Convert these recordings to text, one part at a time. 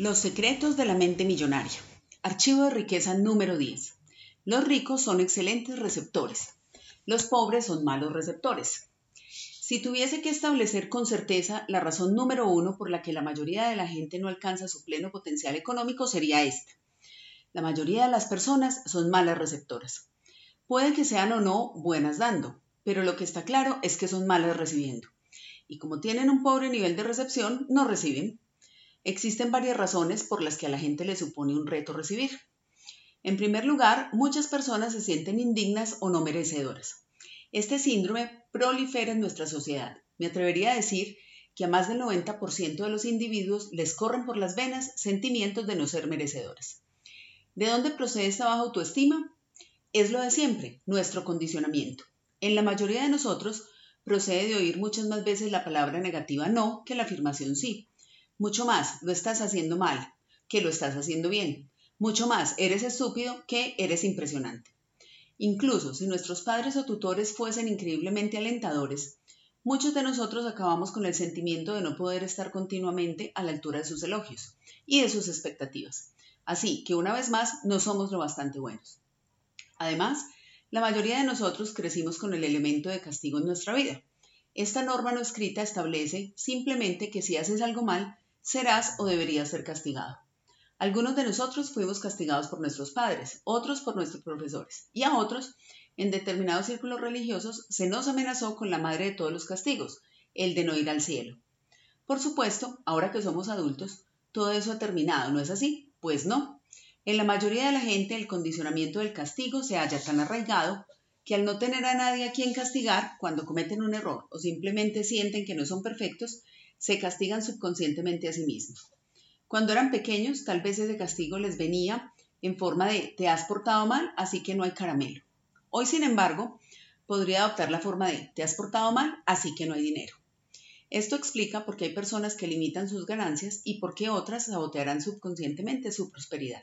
Los secretos de la mente millonaria. Archivo de riqueza número 10. Los ricos son excelentes receptores. Los pobres son malos receptores. Si tuviese que establecer con certeza la razón número uno por la que la mayoría de la gente no alcanza su pleno potencial económico sería esta. La mayoría de las personas son malas receptoras. Puede que sean o no buenas dando, pero lo que está claro es que son malas recibiendo. Y como tienen un pobre nivel de recepción, no reciben. Existen varias razones por las que a la gente le supone un reto recibir. En primer lugar, muchas personas se sienten indignas o no merecedoras. Este síndrome prolifera en nuestra sociedad. Me atrevería a decir que a más del 90% de los individuos les corren por las venas sentimientos de no ser merecedores. ¿De dónde procede esta baja autoestima? Es lo de siempre, nuestro condicionamiento. En la mayoría de nosotros procede de oír muchas más veces la palabra negativa no que la afirmación sí. Mucho más, lo estás haciendo mal, que lo estás haciendo bien. Mucho más, eres estúpido que eres impresionante. Incluso si nuestros padres o tutores fuesen increíblemente alentadores, muchos de nosotros acabamos con el sentimiento de no poder estar continuamente a la altura de sus elogios y de sus expectativas. Así que una vez más no somos lo bastante buenos. Además, la mayoría de nosotros crecimos con el elemento de castigo en nuestra vida. Esta norma no escrita establece simplemente que si haces algo mal, serás o deberías ser castigado. Algunos de nosotros fuimos castigados por nuestros padres, otros por nuestros profesores, y a otros, en determinados círculos religiosos, se nos amenazó con la madre de todos los castigos, el de no ir al cielo. Por supuesto, ahora que somos adultos, todo eso ha terminado, ¿no es así? Pues no. En la mayoría de la gente el condicionamiento del castigo se halla tan arraigado que al no tener a nadie a quien castigar cuando cometen un error o simplemente sienten que no son perfectos, se castigan subconscientemente a sí mismos. Cuando eran pequeños, tal vez ese castigo les venía en forma de te has portado mal, así que no hay caramelo. Hoy, sin embargo, podría adoptar la forma de te has portado mal, así que no hay dinero. Esto explica por qué hay personas que limitan sus ganancias y por qué otras sabotearán subconscientemente su prosperidad.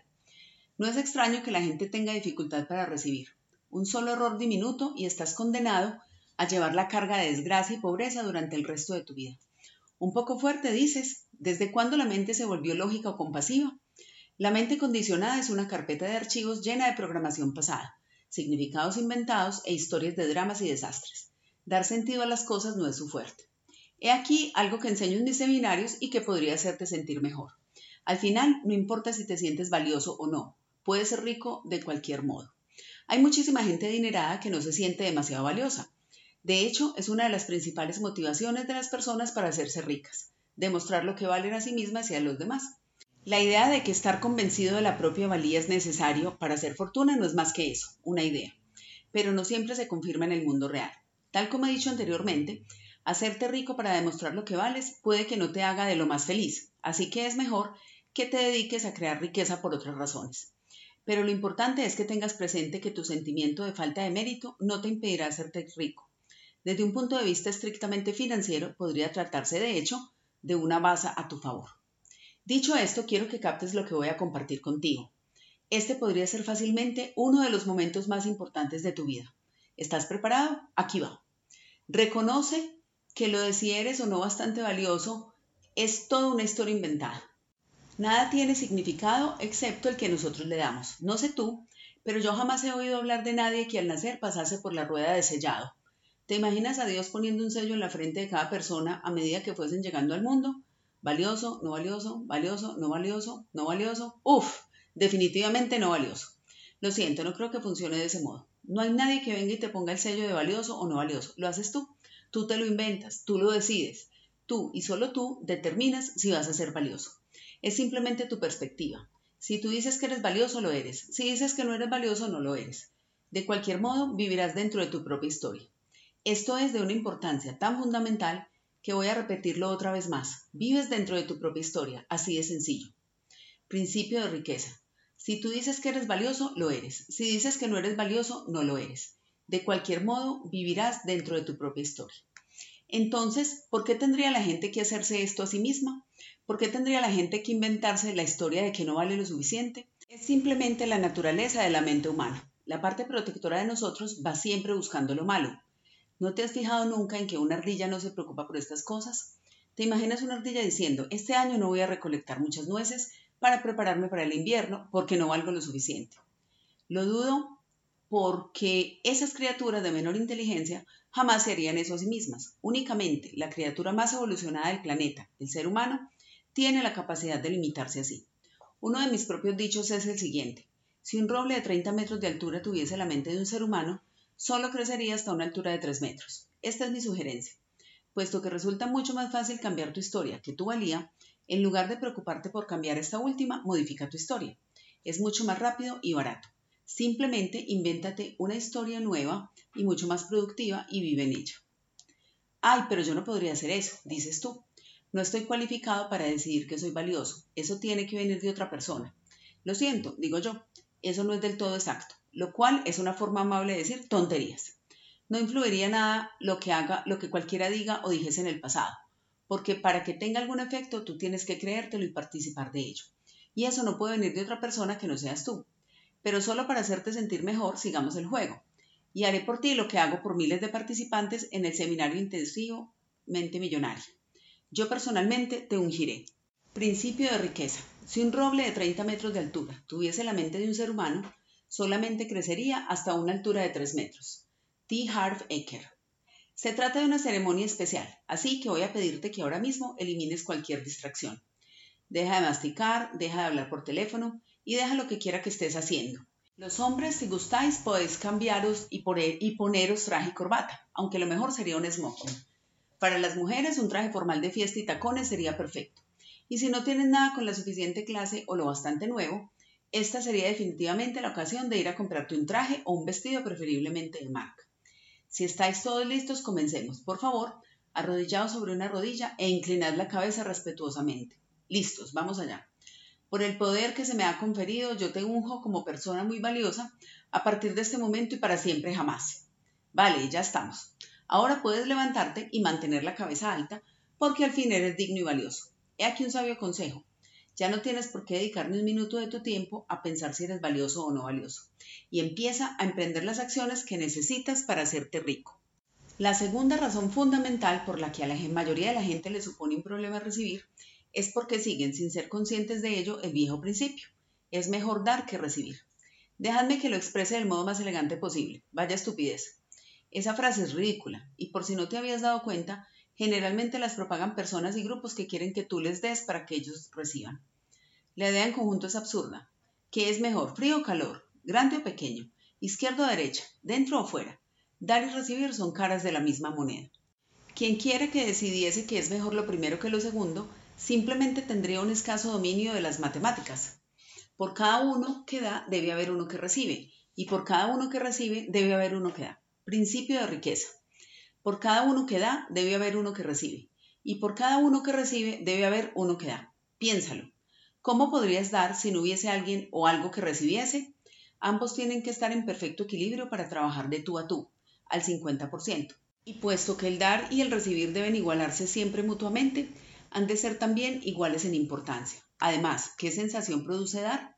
No es extraño que la gente tenga dificultad para recibir. Un solo error diminuto y estás condenado a llevar la carga de desgracia y pobreza durante el resto de tu vida. Un poco fuerte dices, ¿desde cuándo la mente se volvió lógica o compasiva? La mente condicionada es una carpeta de archivos llena de programación pasada, significados inventados e historias de dramas y desastres. Dar sentido a las cosas no es su fuerte. He aquí algo que enseño en mis seminarios y que podría hacerte sentir mejor. Al final, no importa si te sientes valioso o no, puedes ser rico de cualquier modo. Hay muchísima gente adinerada que no se siente demasiado valiosa. De hecho, es una de las principales motivaciones de las personas para hacerse ricas, demostrar lo que valen a sí mismas y a los demás. La idea de que estar convencido de la propia valía es necesario para hacer fortuna no es más que eso, una idea, pero no siempre se confirma en el mundo real. Tal como he dicho anteriormente, hacerte rico para demostrar lo que vales puede que no te haga de lo más feliz, así que es mejor que te dediques a crear riqueza por otras razones. Pero lo importante es que tengas presente que tu sentimiento de falta de mérito no te impedirá hacerte rico desde un punto de vista estrictamente financiero, podría tratarse de hecho de una base a tu favor. Dicho esto, quiero que captes lo que voy a compartir contigo. Este podría ser fácilmente uno de los momentos más importantes de tu vida. ¿Estás preparado? Aquí va. Reconoce que lo de si eres o no bastante valioso es toda una historia inventada. Nada tiene significado excepto el que nosotros le damos. No sé tú, pero yo jamás he oído hablar de nadie que al nacer pasase por la rueda de sellado ¿Te imaginas a Dios poniendo un sello en la frente de cada persona a medida que fuesen llegando al mundo? Valioso, no valioso, valioso, no valioso, no valioso. Uf, definitivamente no valioso. Lo siento, no creo que funcione de ese modo. No hay nadie que venga y te ponga el sello de valioso o no valioso. Lo haces tú. Tú te lo inventas, tú lo decides. Tú y solo tú determinas si vas a ser valioso. Es simplemente tu perspectiva. Si tú dices que eres valioso, lo eres. Si dices que no eres valioso, no lo eres. De cualquier modo, vivirás dentro de tu propia historia. Esto es de una importancia tan fundamental que voy a repetirlo otra vez más. Vives dentro de tu propia historia, así de sencillo. Principio de riqueza. Si tú dices que eres valioso, lo eres. Si dices que no eres valioso, no lo eres. De cualquier modo, vivirás dentro de tu propia historia. Entonces, ¿por qué tendría la gente que hacerse esto a sí misma? ¿Por qué tendría la gente que inventarse la historia de que no vale lo suficiente? Es simplemente la naturaleza de la mente humana. La parte protectora de nosotros va siempre buscando lo malo, ¿No te has fijado nunca en que una ardilla no se preocupa por estas cosas? ¿Te imaginas una ardilla diciendo, este año no voy a recolectar muchas nueces para prepararme para el invierno porque no valgo lo suficiente. Lo dudo porque esas criaturas de menor inteligencia jamás se harían eso a sí mismas. Únicamente la criatura más evolucionada del planeta, el ser humano, tiene la capacidad de limitarse así. Uno de mis propios dichos es el siguiente. Si un roble de 30 metros de altura tuviese la mente de un ser humano, solo crecería hasta una altura de 3 metros. Esta es mi sugerencia. Puesto que resulta mucho más fácil cambiar tu historia que tu valía, en lugar de preocuparte por cambiar esta última, modifica tu historia. Es mucho más rápido y barato. Simplemente invéntate una historia nueva y mucho más productiva y vive en ella. Ay, pero yo no podría hacer eso, dices tú. No estoy cualificado para decidir que soy valioso. Eso tiene que venir de otra persona. Lo siento, digo yo. Eso no es del todo exacto, lo cual es una forma amable de decir tonterías. No influiría nada lo que haga, lo que cualquiera diga o dijese en el pasado, porque para que tenga algún efecto tú tienes que creértelo y participar de ello. Y eso no puede venir de otra persona que no seas tú. Pero solo para hacerte sentir mejor, sigamos el juego. Y haré por ti lo que hago por miles de participantes en el seminario intensivo Mente Millonaria. Yo personalmente te ungiré. Principio de riqueza. Si un roble de 30 metros de altura tuviese la mente de un ser humano, solamente crecería hasta una altura de 3 metros. T. Harv Eker. Se trata de una ceremonia especial, así que voy a pedirte que ahora mismo elimines cualquier distracción. Deja de masticar, deja de hablar por teléfono y deja lo que quiera que estés haciendo. Los hombres, si gustáis, podéis cambiaros y, poneros traje y corbata, aunque lo mejor sería un smoking. Para las mujeres, un traje formal de fiesta y tacones sería perfecto. Y si no tienes nada con la suficiente clase o lo bastante nuevo, esta sería definitivamente la ocasión de ir a comprarte un traje o un vestido preferiblemente de marca. Si estáis todos listos, comencemos. Por favor, arrodillados sobre una rodilla e inclinad la cabeza respetuosamente. Listos, vamos allá. Por el poder que se me ha conferido, yo te unjo como persona muy valiosa a partir de este momento y para siempre jamás. Vale, ya estamos. Ahora puedes levantarte y mantener la cabeza alta porque al fin eres digno y valioso. He aquí un sabio consejo. Ya no tienes por qué dedicar ni un minuto de tu tiempo a pensar si eres valioso o no valioso. Y empieza a emprender las acciones que necesitas para hacerte rico. La segunda razón fundamental por la que a la mayoría de la gente le supone un problema recibir es porque siguen sin ser conscientes de ello el viejo principio. Es mejor dar que recibir. Dejadme que lo exprese del modo más elegante posible. Vaya estupidez. Esa frase es ridícula y por si no te habías dado cuenta, Generalmente las propagan personas y grupos que quieren que tú les des para que ellos reciban. La idea en conjunto es absurda. ¿Qué es mejor, frío o calor? ¿Grande o pequeño? ¿Izquierda o derecha? ¿Dentro o fuera? Dar y recibir son caras de la misma moneda. Quien quiera que decidiese que es mejor lo primero que lo segundo, simplemente tendría un escaso dominio de las matemáticas. Por cada uno que da, debe haber uno que recibe, y por cada uno que recibe, debe haber uno que da. Principio de riqueza. Por cada uno que da, debe haber uno que recibe. Y por cada uno que recibe, debe haber uno que da. Piénsalo. ¿Cómo podrías dar si no hubiese alguien o algo que recibiese? Ambos tienen que estar en perfecto equilibrio para trabajar de tú a tú, al 50%. Y puesto que el dar y el recibir deben igualarse siempre mutuamente, han de ser también iguales en importancia. Además, ¿qué sensación produce dar?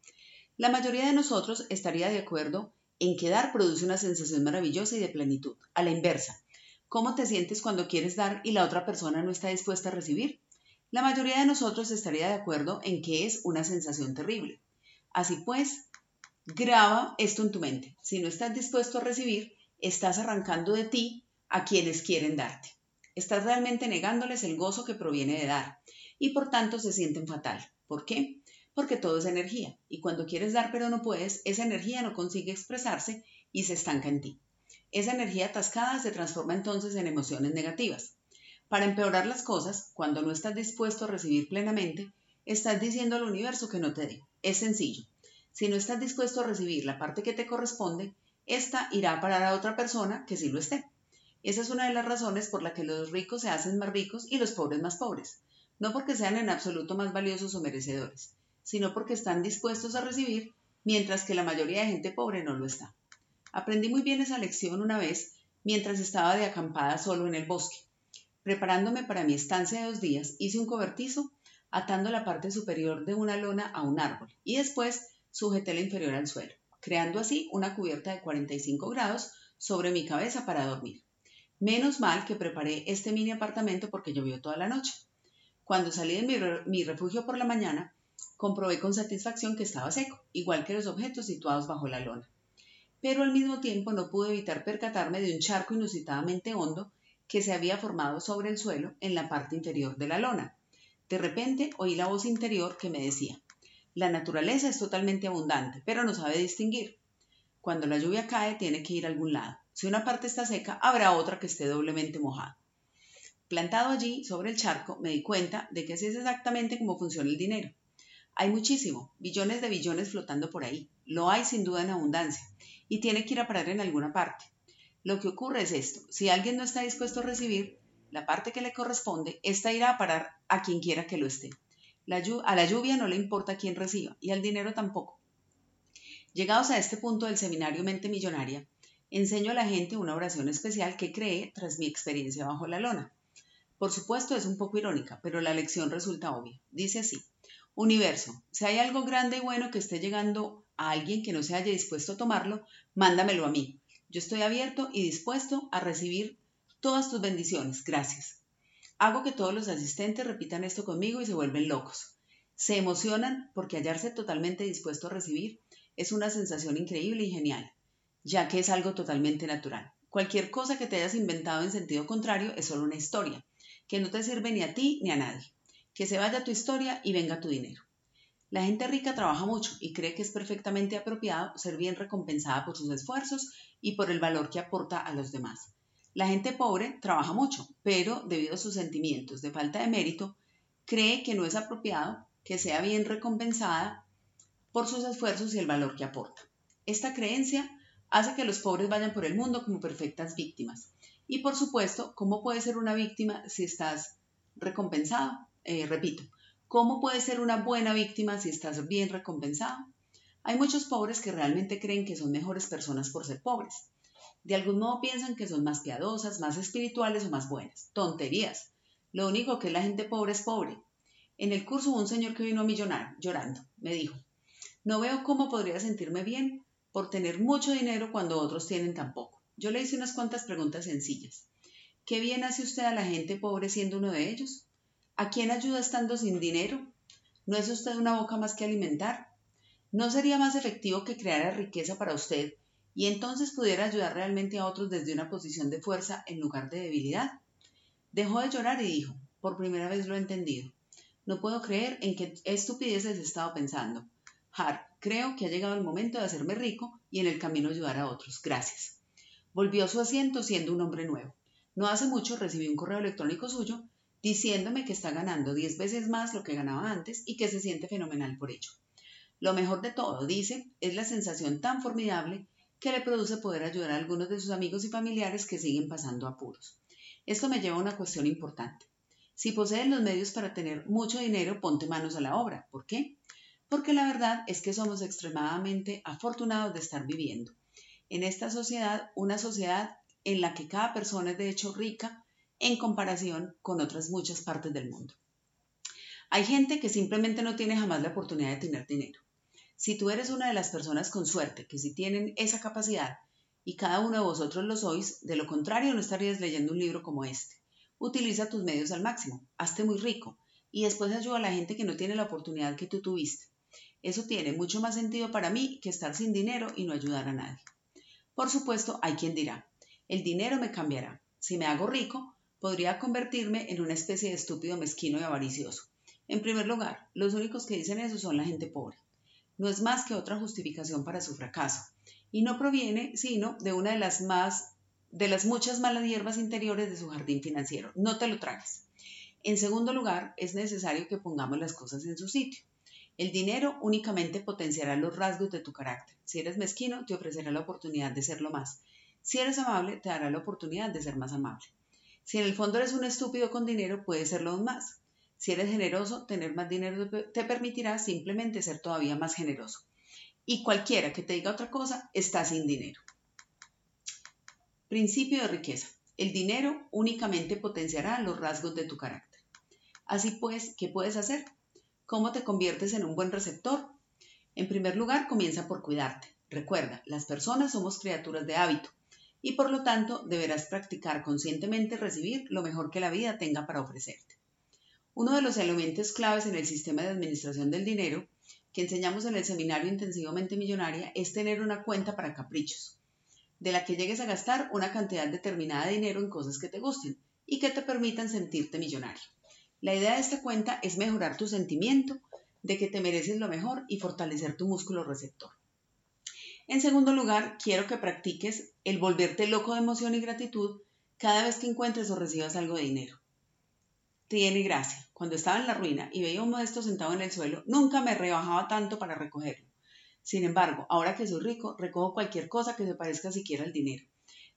La mayoría de nosotros estaría de acuerdo en que dar produce una sensación maravillosa y de plenitud. A la inversa, ¿Cómo te sientes cuando quieres dar y la otra persona no está dispuesta a recibir? La mayoría de nosotros estaría de acuerdo en que es una sensación terrible. Así pues, graba esto en tu mente. Si no estás dispuesto a recibir, estás arrancando de ti a quienes quieren darte. Estás realmente negándoles el gozo que proviene de dar y por tanto se sienten fatal. ¿Por qué? Porque todo es energía y cuando quieres dar pero no puedes, esa energía no consigue expresarse y se estanca en ti. Esa energía atascada se transforma entonces en emociones negativas. Para empeorar las cosas, cuando no estás dispuesto a recibir plenamente, estás diciendo al universo que no te dé. Es sencillo. Si no estás dispuesto a recibir la parte que te corresponde, esta irá a parar a otra persona que sí lo esté. Esa es una de las razones por la que los ricos se hacen más ricos y los pobres más pobres. No porque sean en absoluto más valiosos o merecedores, sino porque están dispuestos a recibir, mientras que la mayoría de gente pobre no lo está. Aprendí muy bien esa lección una vez mientras estaba de acampada solo en el bosque. Preparándome para mi estancia de dos días, hice un cobertizo atando la parte superior de una lona a un árbol y después sujeté la inferior al suelo, creando así una cubierta de 45 grados sobre mi cabeza para dormir. Menos mal que preparé este mini apartamento porque llovió toda la noche. Cuando salí de mi, refugio por la mañana, Comprobé con satisfacción que estaba seco, igual que los objetos situados bajo la lona. Pero al mismo tiempo no pude evitar percatarme de un charco inusitadamente hondo que se había formado sobre el suelo en la parte inferior de la lona. De repente oí la voz interior que me decía, la naturaleza es totalmente abundante, pero no sabe distinguir. Cuando la lluvia cae tiene que ir a algún lado. Si una parte está seca, habrá otra que esté doblemente mojada. Plantado allí, sobre el charco, me di cuenta de que así es exactamente cómo funciona el dinero. Hay muchísimo, billones de billones flotando por ahí. Lo hay sin duda en abundancia y tiene que ir a parar en alguna parte. Lo que ocurre es esto, si alguien no está dispuesto a recibir la parte que le corresponde, esta irá a parar a quien quiera que lo esté. a la lluvia no le importa quién reciba y al dinero tampoco. Llegados a este punto del seminario Mente Millonaria, enseño a la gente una oración especial que creé tras mi experiencia bajo la lona. Por supuesto es un poco irónica, pero la lección resulta obvia. Dice así, Universo, si hay algo grande y bueno que esté llegando a alguien que no se haya dispuesto a tomarlo, mándamelo a mí. Yo estoy abierto y dispuesto a recibir todas tus bendiciones. Gracias. Hago que todos los asistentes repitan esto conmigo y se vuelven locos. Se emocionan porque hallarse totalmente dispuesto a recibir es una sensación increíble y genial, ya que es algo totalmente natural. Cualquier cosa que te hayas inventado en sentido contrario es solo una historia, que no te sirve ni a ti ni a nadie que se vaya tu historia y venga tu dinero. La gente rica trabaja mucho y cree que es perfectamente apropiado ser bien recompensada por sus esfuerzos y por el valor que aporta a los demás. La gente pobre trabaja mucho, pero debido a sus sentimientos de falta de mérito, cree que no es apropiado que sea bien recompensada por sus esfuerzos y el valor que aporta. Esta creencia hace que los pobres vayan por el mundo como perfectas víctimas. Y por supuesto, ¿cómo puedes ser una víctima si estás recompensado? Eh, repito, ¿cómo puedes ser una buena víctima si estás bien recompensado? Hay muchos pobres que realmente creen que son mejores personas por ser pobres. De algún modo piensan que son más piadosas, más espirituales o más buenas. Tonterías. Lo único que la gente pobre es pobre. En el curso un señor que vino a millonar, llorando. Me dijo, no veo cómo podría sentirme bien por tener mucho dinero cuando otros tienen tan poco. Yo le hice unas cuantas preguntas sencillas. ¿Qué bien hace usted a la gente pobre siendo uno de ellos? ¿A quién ayuda estando sin dinero? ¿No es usted una boca más que alimentar? ¿No sería más efectivo que creara riqueza para usted y entonces pudiera ayudar realmente a otros desde una posición de fuerza en lugar de debilidad? Dejó de llorar y dijo, por primera vez lo he entendido. No puedo creer en qué estupideces he estado pensando. Hart, creo que ha llegado el momento de hacerme rico y en el camino ayudar a otros. Gracias. Volvió a su asiento siendo un hombre nuevo. No hace mucho recibí un correo electrónico suyo diciéndome que está ganando 10 veces más lo que ganaba antes y que se siente fenomenal por ello. Lo mejor de todo, dice, es la sensación tan formidable que le produce poder ayudar a algunos de sus amigos y familiares que siguen pasando apuros. Esto me lleva a una cuestión importante. Si posees los medios para tener mucho dinero, ponte manos a la obra. ¿Por qué? Porque la verdad es que somos extremadamente afortunados de estar viviendo en esta sociedad, una sociedad en la que cada persona es de hecho rica en comparación con otras muchas partes del mundo. Hay gente que simplemente no tiene jamás la oportunidad de tener dinero. Si tú eres una de las personas con suerte que sí tienen esa capacidad y cada uno de vosotros lo sois, de lo contrario no estarías leyendo un libro como este. Utiliza tus medios al máximo, hazte muy rico y después ayuda a la gente que no tiene la oportunidad que tú tuviste. Eso tiene mucho más sentido para mí que estar sin dinero y no ayudar a nadie. Por supuesto, hay quien dirá, el dinero me cambiará. Si me hago rico, podría convertirme en una especie de estúpido mezquino y avaricioso. En primer lugar, los únicos que dicen eso son la gente pobre. No es más que otra justificación para su fracaso, y no proviene sino de una de las más de las muchas malas hierbas interiores de su jardín financiero. No te lo tragues. En segundo lugar, es necesario que pongamos las cosas en su sitio. El dinero únicamente potenciará los rasgos de tu carácter. Si eres mezquino, te ofrecerá la oportunidad de serlo más. Si eres amable, te dará la oportunidad de ser más amable. Si en el fondo eres un estúpido con dinero, puedes serlo aún más. Si eres generoso, tener más dinero te permitirá simplemente ser todavía más generoso. Y cualquiera que te diga otra cosa está sin dinero. Principio de riqueza. El dinero únicamente potenciará los rasgos de tu carácter. Así pues, ¿qué puedes hacer? ¿Cómo te conviertes en un buen receptor? En primer lugar, comienza por cuidarte. Recuerda, las personas somos criaturas de hábito y por lo tanto deberás practicar conscientemente recibir lo mejor que la vida tenga para ofrecerte. Uno de los elementos claves en el sistema de administración del dinero que enseñamos en el seminario Intensivamente Millonaria es tener una cuenta para caprichos, de la que llegues a gastar una cantidad determinada de dinero en cosas que te gusten y que te permitan sentirte millonario. La idea de esta cuenta es mejorar tu sentimiento de que te mereces lo mejor y fortalecer tu músculo receptor. En segundo lugar, quiero que practiques el volverte loco de emoción y gratitud cada vez que encuentres o recibas algo de dinero. Tiene gracia. Cuando estaba en la ruina y veía un modesto sentado en el suelo, nunca me rebajaba tanto para recogerlo. Sin embargo, ahora que soy rico, recojo cualquier cosa que se parezca siquiera al dinero.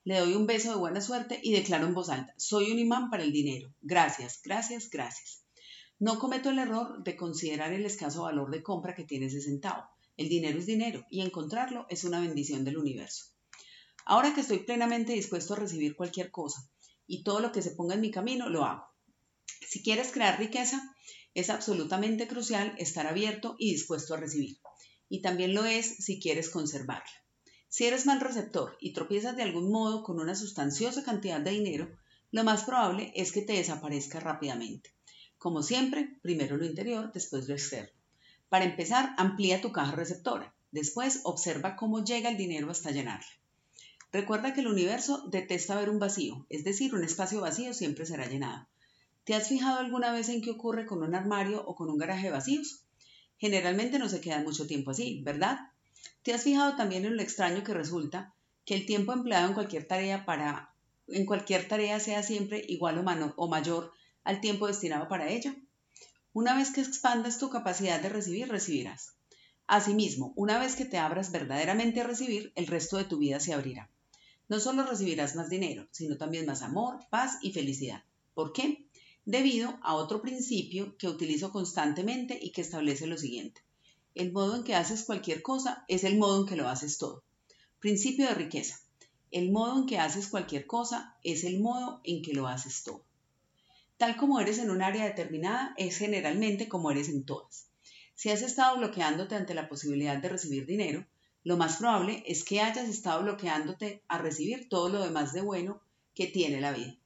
Le doy un beso de buena suerte y declaro en voz alta, soy un imán para el dinero. Gracias, gracias, gracias. No cometo el error de considerar el escaso valor de compra que tiene ese centavo. El dinero es dinero y encontrarlo es una bendición del universo. Ahora que estoy plenamente dispuesto a recibir cualquier cosa y todo lo que se ponga en mi camino, lo hago. Si quieres crear riqueza, es absolutamente crucial estar abierto y dispuesto a recibir. Y también lo es si quieres conservarla. Si eres mal receptor y tropiezas de algún modo con una sustanciosa cantidad de dinero, lo más probable es que te desaparezca rápidamente. Como siempre, primero lo interior, después lo externo. Para empezar, amplía tu caja receptora. Después, observa cómo llega el dinero hasta llenarla. Recuerda que el universo detesta ver un vacío, es decir, un espacio vacío siempre será llenado. ¿Te has fijado alguna vez en qué ocurre con un armario o con un garaje vacíos? Generalmente no se queda mucho tiempo así, ¿verdad? ¿Te has fijado también en lo extraño que resulta que el tiempo empleado en cualquier tarea para en cualquier tarea sea siempre igual o, o mayor al tiempo destinado para ella? Una vez que expandas tu capacidad de recibir, recibirás. Asimismo, una vez que te abras verdaderamente a recibir, el resto de tu vida se abrirá. No solo recibirás más dinero, sino también más amor, paz y felicidad. ¿Por qué? debido a otro principio que utilizo constantemente y que establece lo siguiente. El modo en que haces cualquier cosa es el modo en que lo haces todo. Principio de riqueza. El modo en que haces cualquier cosa es el modo en que lo haces todo. Tal como eres en un área determinada, es generalmente como eres en todas. Si has estado bloqueándote ante la posibilidad de recibir dinero, lo más probable es que hayas estado bloqueándote a recibir todo lo demás de bueno que tiene la vida.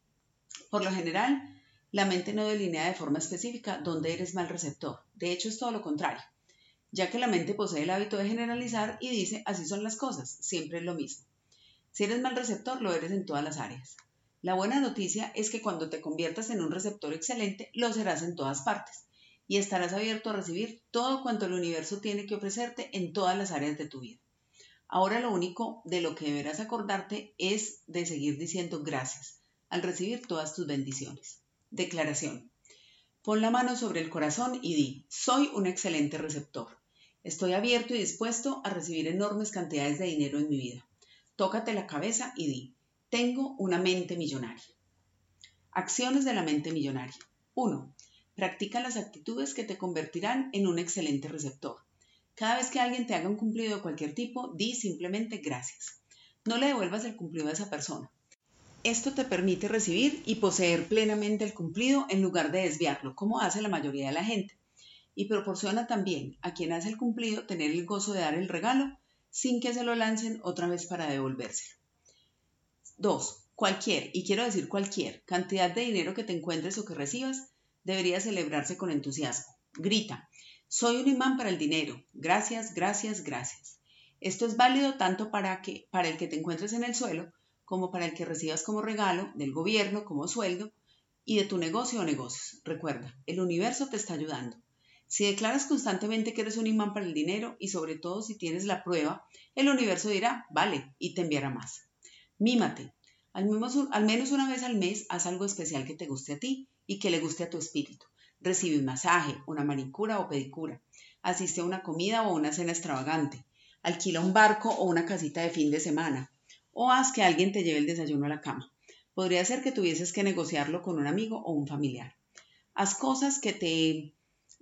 Por lo general, la mente no delinea de forma específica dónde eres mal receptor. De hecho, es todo lo contrario, ya que la mente posee el hábito de generalizar y dice, así son las cosas, siempre es lo mismo. Si eres mal receptor, lo eres en todas las áreas. La buena noticia es que cuando te conviertas en un receptor excelente, lo serás en todas partes y estarás abierto a recibir todo cuanto el universo tiene que ofrecerte en todas las áreas de tu vida. Ahora lo único de lo que deberás acordarte es de seguir diciendo gracias al recibir todas tus bendiciones. Declaración. Pon la mano sobre el corazón y di, soy un excelente receptor. Estoy abierto y dispuesto a recibir enormes cantidades de dinero en mi vida. Tócate la cabeza y di, tengo una mente millonaria. Acciones de la mente millonaria. 1. Practica las actitudes que te convertirán en un excelente receptor. Cada vez que alguien te haga un cumplido de cualquier tipo, di simplemente gracias. No le devuelvas el cumplido a esa persona. Esto te permite recibir y poseer plenamente el cumplido en lugar de desviarlo, como hace la mayoría de la gente. Y proporciona también a quien hace el cumplido tener el gozo de dar el regalo sin que se lo lancen otra vez para devolvérselo. 2. Cualquier, y quiero decir cualquier, cantidad de dinero que te encuentres o que recibas debería celebrarse con entusiasmo. Grita, soy un imán para el dinero. Gracias, gracias, gracias. Esto es válido tanto para, que, para el que te encuentres en el suelo como para el que recibas como regalo del gobierno, como sueldo, y de tu negocio o negocios. Recuerda, el universo te está ayudando. Si declaras constantemente que eres un imán para el dinero y sobre todo si tienes la prueba, el universo dirá, vale, y te enviará más. Mímate. Al menos, una vez al mes haz algo especial que te guste a ti y que le guste a tu espíritu. Recibe un masaje, una manicura o pedicura. Asiste a una comida o una cena extravagante. Alquila un barco o una casita de fin de semana o haz que alguien te lleve el desayuno a la cama. Podría ser que tuvieses que negociarlo con un amigo o un familiar. Haz cosas que te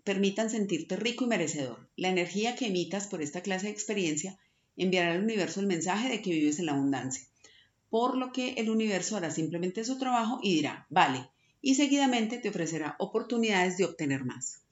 permitan sentirte rico y merecedor. La energía que emitas por esta clase de experiencia enviará al universo el mensaje de que vives en la abundancia, por lo que el universo hará simplemente su trabajo y dirá, vale, y seguidamente te ofrecerá oportunidades de obtener más.